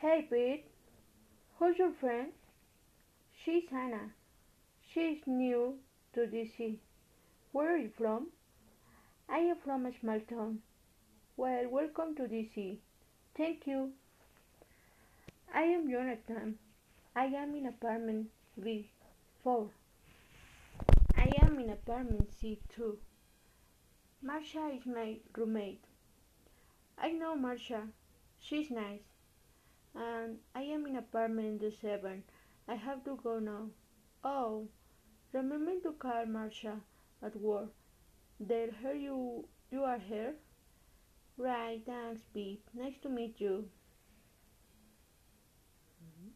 Hey Pete, who's your friend? She's Anna. She's new to DC. Where are you from? I am from a small town. Well, welcome to DC. Thank you. I am Jonathan. I am in apartment B4. I am in apartment C2. Marsha is my roommate. I know Marsha. She's nice. And I am in apartment D7. I have to go now. Oh, remember to call Marsha at work. They'll hear you you are here. Right, thanks, Pete. Nice to meet you. Mm-hmm.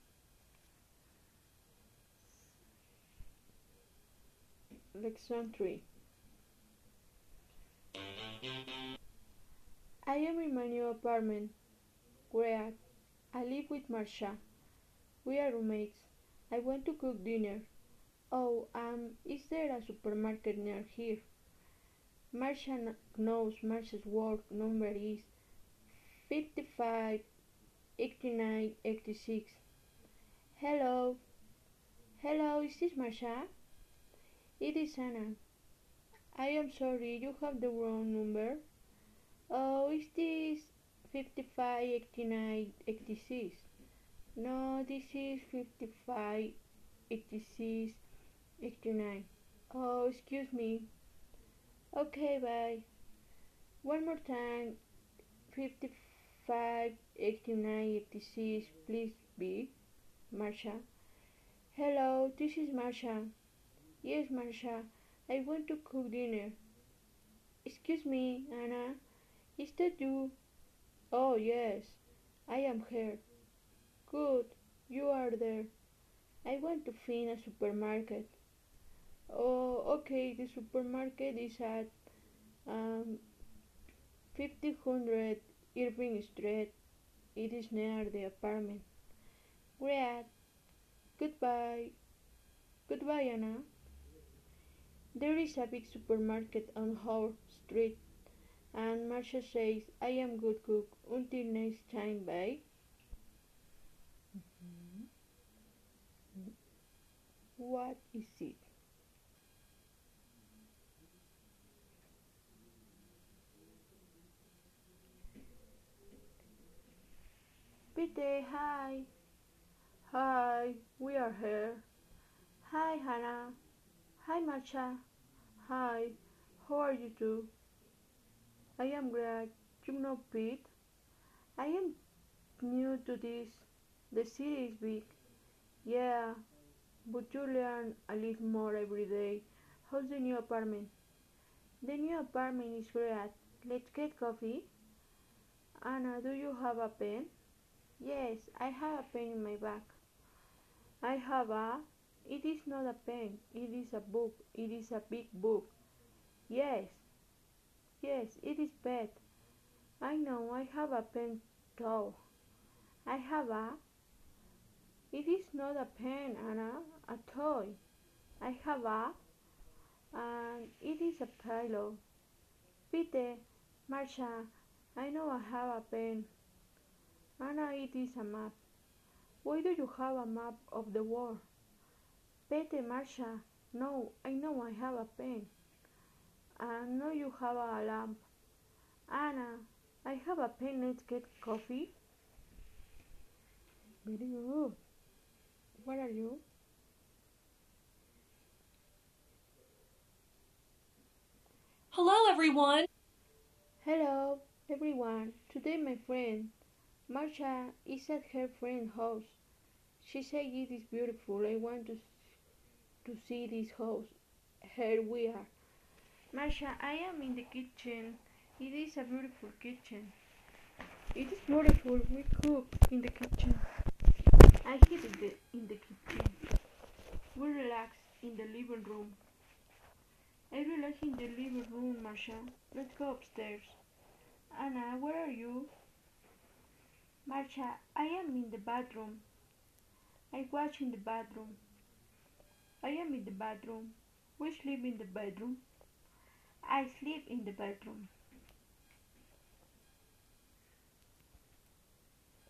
Lesson 3 I am in my new apartment. Great. I live with Marsha. We are roommates. I want to cook dinner. Oh, um, is there a supermarket near here? Marsha knows Marsha's work number is 55 89 86. Hello. Hello, is this Marsha? It is Anna. I am sorry, you have the wrong number. Oh, is this 55 89 86? No, this is 55 86 89. Oh, excuse me. Okay, bye. One more time. 55 89 86, please be Marsha. Hello, this is Marsha. Yes, Marsha, I want to cook dinner. Excuse me, Anna, is that you? Oh, yes, I am here. Good, you are there. I want to find a supermarket. Oh, okay, the supermarket is at um, 5000 Irving Street. It is near the apartment. Great. Goodbye. Goodbye, Anna. There is a big supermarket on Howard Street, and Marsha says, I am good cook. Until next time, bye. Mm-hmm. What is it? Pete, hi. Hi, we are here. Hi, Hannah. Hi, Marsha. Hi, how are you two? I am glad you know. I am new to this. The city is big. Yeah, but you learn a little more every day. How's the new apartment? The new apartment is great. Let's get coffee. Anna, do you have a pen? Yes, I have a pen in my bag. I have a. It is not a pen, it is a book. It is a big book. Yes, yes, it is bad. I know, I have a pen too. I have a. It is not a pen, Anna, a toy. I have a. And it is a pillow. Pete, Marsha, I know I have a pen. Anna, it is a map. Why do you have a map of the world? Pete, Marsha, no, I know I have a pen. And no, you have a lamp. Anna, I have a pen. Get coffee. Very good. What are you? Hello, everyone. Hello, everyone. Today, my friend Marsha is at her friend's house. She said it is beautiful. I want to to see this house. Here we are. Marsha, I am in the kitchen. It is a beautiful kitchen. It is beautiful. We cook in the kitchen. I eat in the in the kitchen. We relax in the living room. I relax in the living room, Marsha. Let's go upstairs. Anna, where are you? Marsha, I am in the bathroom. I watch in the bathroom. I am in the bathroom. We sleep in the bedroom. I sleep in the bedroom.